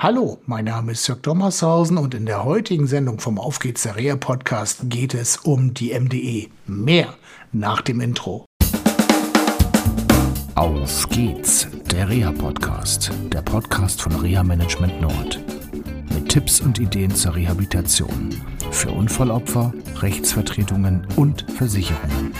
Hallo, mein Name ist Jörg Dommershausen und in der heutigen Sendung vom Auf geht's der Reha Podcast geht es um die MDE. Mehr nach dem Intro. Auf geht's, der Reha Podcast, der Podcast von Reha Management Nord. Mit Tipps und Ideen zur Rehabilitation für Unfallopfer, Rechtsvertretungen und Versicherungen.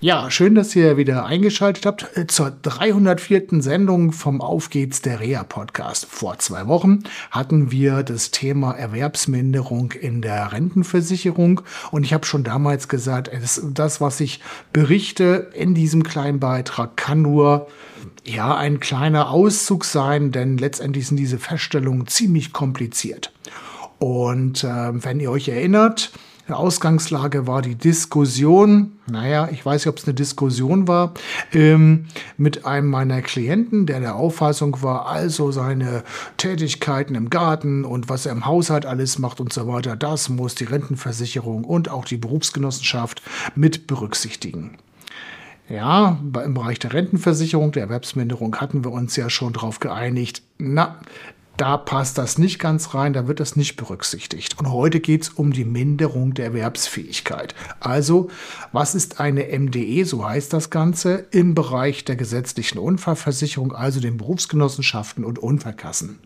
Ja, schön, dass ihr wieder eingeschaltet habt äh, zur 304. Sendung vom Auf geht's der Reha Podcast. Vor zwei Wochen hatten wir das Thema Erwerbsminderung in der Rentenversicherung und ich habe schon damals gesagt, das, was ich berichte in diesem kleinen Beitrag, kann nur ja ein kleiner Auszug sein, denn letztendlich sind diese Feststellungen ziemlich kompliziert. Und äh, wenn ihr euch erinnert, Ausgangslage war die Diskussion, naja, ich weiß nicht, ob es eine Diskussion war, ähm, mit einem meiner Klienten, der der Auffassung war, also seine Tätigkeiten im Garten und was er im Haushalt alles macht und so weiter, das muss die Rentenversicherung und auch die Berufsgenossenschaft mit berücksichtigen. Ja, im Bereich der Rentenversicherung, der Erwerbsminderung hatten wir uns ja schon darauf geeinigt. Na, da passt das nicht ganz rein, da wird das nicht berücksichtigt. Und heute geht es um die Minderung der Erwerbsfähigkeit. Also, was ist eine MDE, so heißt das Ganze, im Bereich der gesetzlichen Unfallversicherung, also den Berufsgenossenschaften und Unfallkassen?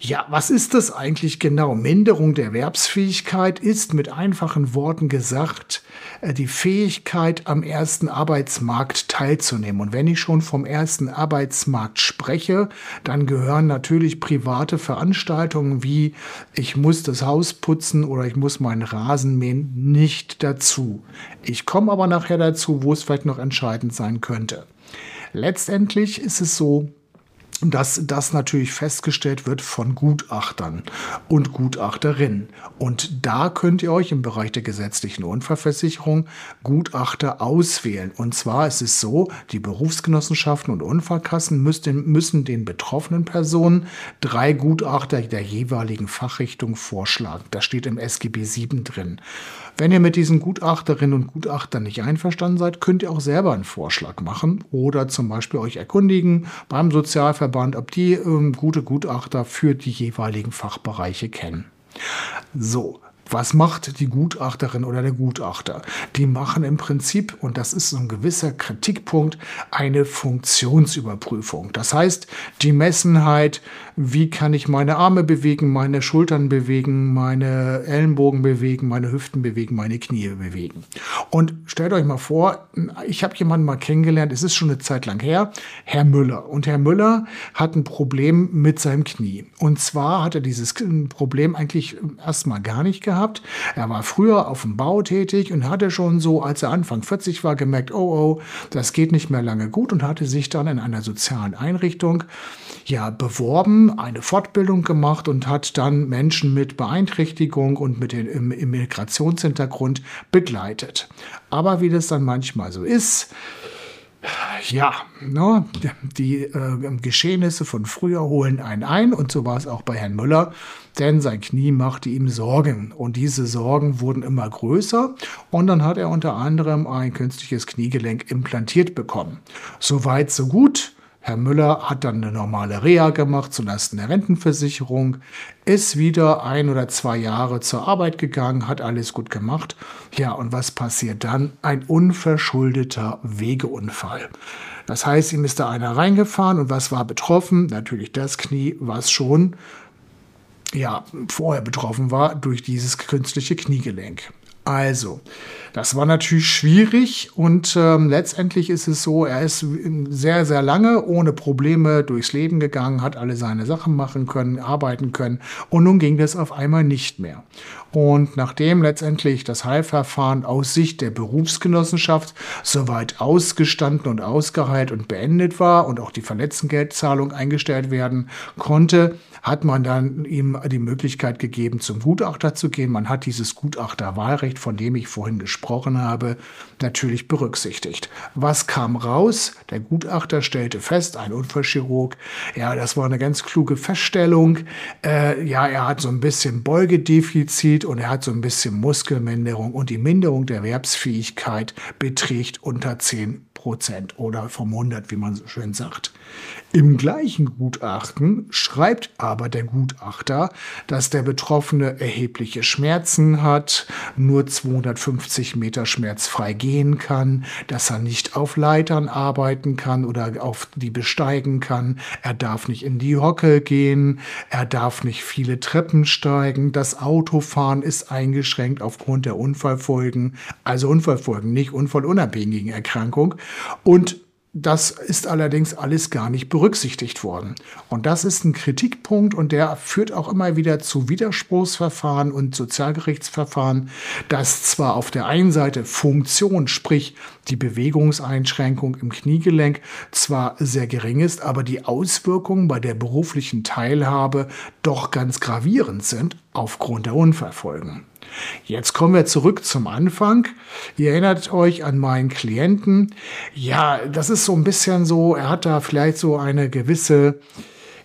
Ja, was ist das eigentlich genau? Minderung der Erwerbsfähigkeit ist mit einfachen Worten gesagt äh, die Fähigkeit, am ersten Arbeitsmarkt teilzunehmen. Und wenn ich schon vom ersten Arbeitsmarkt spreche, dann gehören natürlich private Veranstaltungen wie ich muss das Haus putzen oder ich muss meinen Rasen mähen nicht dazu. Ich komme aber nachher dazu, wo es vielleicht noch entscheidend sein könnte. Letztendlich ist es so, dass das natürlich festgestellt wird von Gutachtern und Gutachterinnen. Und da könnt ihr euch im Bereich der gesetzlichen Unfallversicherung Gutachter auswählen. Und zwar ist es so, die Berufsgenossenschaften und Unfallkassen müssen, müssen den betroffenen Personen drei Gutachter der jeweiligen Fachrichtung vorschlagen. Das steht im SGB 7 drin. Wenn ihr mit diesen Gutachterinnen und Gutachtern nicht einverstanden seid, könnt ihr auch selber einen Vorschlag machen oder zum Beispiel euch erkundigen beim Sozialverband, ob die ähm, gute Gutachter für die jeweiligen Fachbereiche kennen. So, was macht die Gutachterin oder der Gutachter? Die machen im Prinzip, und das ist so ein gewisser Kritikpunkt, eine Funktionsüberprüfung. Das heißt, die messen halt, wie kann ich meine Arme bewegen, meine Schultern bewegen, meine Ellenbogen bewegen, meine Hüften bewegen, meine Knie bewegen. Und stellt euch mal vor, ich habe jemanden mal kennengelernt, es ist schon eine Zeit lang her, Herr Müller. Und Herr Müller hat ein Problem mit seinem Knie. Und zwar hat er dieses Problem eigentlich erstmal gar nicht gehabt. Er war früher auf dem Bau tätig und hatte schon so, als er Anfang 40 war, gemerkt, oh oh, das geht nicht mehr lange gut und hatte sich dann in einer sozialen Einrichtung ja beworben, eine Fortbildung gemacht und hat dann Menschen mit Beeinträchtigung und mit dem Immigrationshintergrund begleitet. Aber wie das dann manchmal so ist, ja, ne, die äh, Geschehnisse von früher holen einen ein und so war es auch bei Herrn Müller, denn sein Knie machte ihm Sorgen und diese Sorgen wurden immer größer und dann hat er unter anderem ein künstliches Kniegelenk implantiert bekommen. Soweit, so gut. Herr Müller hat dann eine normale Reha gemacht zulasten der Rentenversicherung, ist wieder ein oder zwei Jahre zur Arbeit gegangen, hat alles gut gemacht. Ja, und was passiert dann? Ein unverschuldeter Wegeunfall. Das heißt, ihm ist da einer reingefahren und was war betroffen? Natürlich das Knie, was schon ja, vorher betroffen war durch dieses künstliche Kniegelenk. Also, das war natürlich schwierig und ähm, letztendlich ist es so, er ist sehr, sehr lange ohne Probleme durchs Leben gegangen, hat alle seine Sachen machen können, arbeiten können und nun ging das auf einmal nicht mehr. Und nachdem letztendlich das Heilverfahren aus Sicht der Berufsgenossenschaft soweit ausgestanden und ausgeheilt und beendet war und auch die Verletztengeldzahlung eingestellt werden konnte, hat man dann ihm die Möglichkeit gegeben, zum Gutachter zu gehen. Man hat dieses Gutachterwahlrecht, von dem ich vorhin gesprochen habe, natürlich berücksichtigt. Was kam raus? Der Gutachter stellte fest, ein Unfallchirurg, ja, das war eine ganz kluge Feststellung. Äh, ja, er hat so ein bisschen Beugedefizit und er hat so ein bisschen Muskelminderung und die Minderung der Erwerbsfähigkeit beträgt unter 10 Prozent oder vom 100, wie man so schön sagt. Im gleichen Gutachten schreibt aber der Gutachter, dass der Betroffene erhebliche Schmerzen hat, nur 250 Meter schmerzfrei gehen kann, dass er nicht auf Leitern arbeiten kann oder auf die besteigen kann, er darf nicht in die Hocke gehen, er darf nicht viele Treppen steigen, das Autofahren ist eingeschränkt aufgrund der Unfallfolgen, also Unfallfolgen, nicht unfallunabhängigen Erkrankung und das ist allerdings alles gar nicht berücksichtigt worden. Und das ist ein Kritikpunkt und der führt auch immer wieder zu Widerspruchsverfahren und Sozialgerichtsverfahren, dass zwar auf der einen Seite Funktion, sprich die Bewegungseinschränkung im Kniegelenk, zwar sehr gering ist, aber die Auswirkungen bei der beruflichen Teilhabe doch ganz gravierend sind aufgrund der Unfallfolgen. Jetzt kommen wir zurück zum Anfang. Ihr erinnert euch an meinen Klienten. Ja, das ist so ein bisschen so, er hat da vielleicht so eine gewisse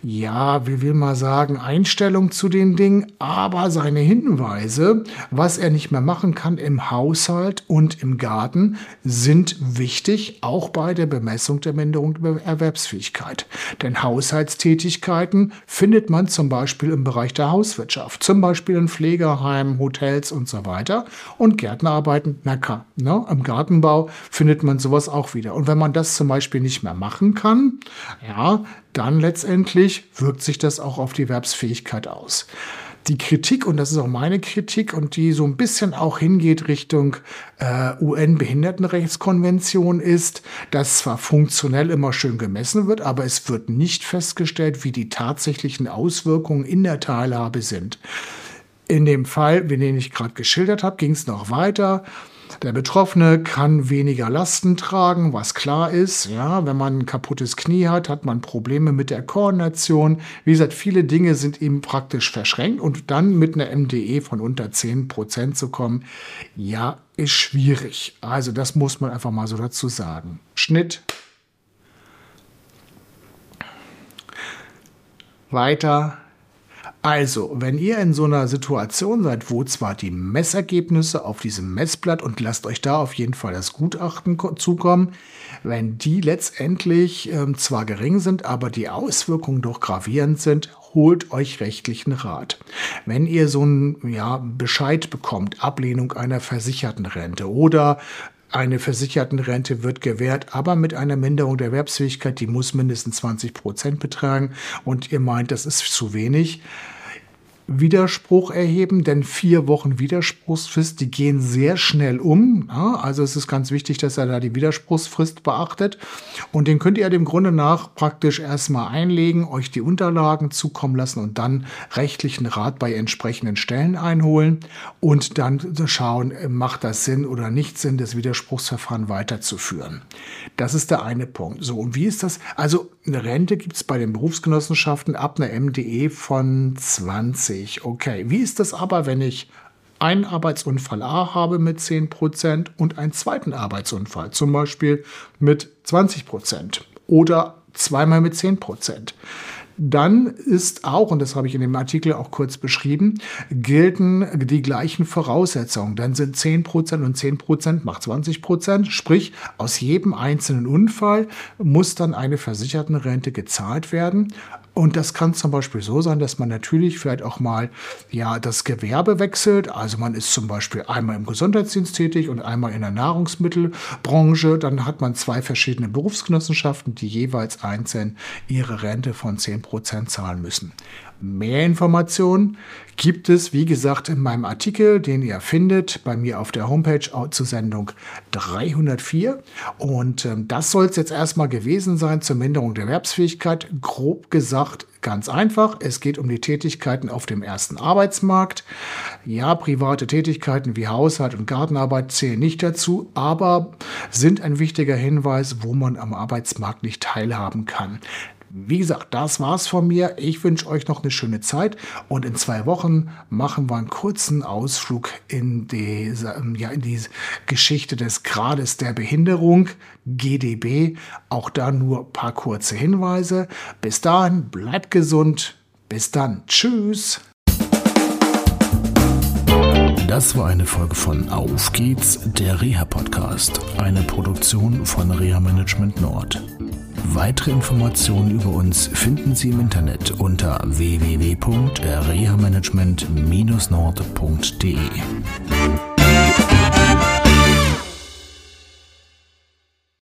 ja, wie will man sagen, Einstellung zu den Dingen, aber seine Hinweise, was er nicht mehr machen kann im Haushalt und im Garten, sind wichtig, auch bei der Bemessung der Minderung der Erwerbsfähigkeit. Denn Haushaltstätigkeiten findet man zum Beispiel im Bereich der Hauswirtschaft, zum Beispiel in Pflegeheimen, Hotels und so weiter. Und Gärtnerarbeiten, na klar, ne, im Gartenbau findet man sowas auch wieder. Und wenn man das zum Beispiel nicht mehr machen kann, ja, dann letztendlich wirkt sich das auch auf die Erwerbsfähigkeit aus. Die Kritik, und das ist auch meine Kritik, und die so ein bisschen auch hingeht Richtung äh, UN-Behindertenrechtskonvention, ist, dass zwar funktionell immer schön gemessen wird, aber es wird nicht festgestellt, wie die tatsächlichen Auswirkungen in der Teilhabe sind. In dem Fall, den ich gerade geschildert habe, ging es noch weiter. Der Betroffene kann weniger Lasten tragen, was klar ist. Ja, wenn man ein kaputtes Knie hat, hat man Probleme mit der Koordination. Wie gesagt, viele Dinge sind eben praktisch verschränkt und dann mit einer MDE von unter 10 Prozent zu kommen, ja, ist schwierig. Also das muss man einfach mal so dazu sagen. Schnitt. Weiter also, wenn ihr in so einer Situation seid, wo zwar die Messergebnisse auf diesem Messblatt und lasst euch da auf jeden Fall das Gutachten zukommen, wenn die letztendlich ähm, zwar gering sind, aber die Auswirkungen doch gravierend sind, holt euch rechtlichen Rat. Wenn ihr so einen ja, Bescheid bekommt, Ablehnung einer versicherten Rente oder eine Versichertenrente wird gewährt, aber mit einer Minderung der Erwerbsfähigkeit, die muss mindestens 20 Prozent betragen. Und ihr meint, das ist zu wenig, Widerspruch erheben, denn vier Wochen Widerspruchsfrist, die gehen sehr schnell um. Also es ist ganz wichtig, dass er da die Widerspruchsfrist beachtet. Und den könnt ihr dem Grunde nach praktisch erstmal einlegen, euch die Unterlagen zukommen lassen und dann rechtlichen Rat bei entsprechenden Stellen einholen und dann schauen, macht das Sinn oder nicht Sinn, das Widerspruchsverfahren weiterzuführen. Das ist der eine Punkt. So, und wie ist das? Also eine Rente gibt es bei den Berufsgenossenschaften ab einer MDE von 20. Okay, wie ist das aber, wenn ich einen Arbeitsunfall A habe mit 10% und einen zweiten Arbeitsunfall, zum Beispiel mit 20% oder zweimal mit 10%? dann ist auch, und das habe ich in dem Artikel auch kurz beschrieben, gelten die gleichen Voraussetzungen. Dann sind 10% und 10% macht 20%. Sprich, aus jedem einzelnen Unfall muss dann eine Versichertenrente gezahlt werden. Und das kann zum Beispiel so sein, dass man natürlich vielleicht auch mal ja das Gewerbe wechselt. Also man ist zum Beispiel einmal im Gesundheitsdienst tätig und einmal in der Nahrungsmittelbranche. Dann hat man zwei verschiedene Berufsgenossenschaften, die jeweils einzeln ihre Rente von 10% zahlen müssen. Mehr Informationen gibt es, wie gesagt, in meinem Artikel, den ihr findet bei mir auf der Homepage zur Sendung 304. Und ähm, das soll es jetzt erstmal gewesen sein zur Minderung der Erwerbsfähigkeit. Grob gesagt, ganz einfach. Es geht um die Tätigkeiten auf dem ersten Arbeitsmarkt. Ja, private Tätigkeiten wie Haushalt und Gartenarbeit zählen nicht dazu, aber sind ein wichtiger Hinweis, wo man am Arbeitsmarkt nicht teilhaben kann. Wie gesagt, das war's von mir. Ich wünsche euch noch eine schöne Zeit und in zwei Wochen machen wir einen kurzen Ausflug in die, ja, in die Geschichte des Grades der Behinderung, GDB. Auch da nur ein paar kurze Hinweise. Bis dahin, bleibt gesund. Bis dann. Tschüss. Das war eine Folge von Auf geht's, der Reha-Podcast, eine Produktion von Reha Management Nord. Weitere Informationen über uns finden Sie im Internet unter www.rehamanagement-nord.de.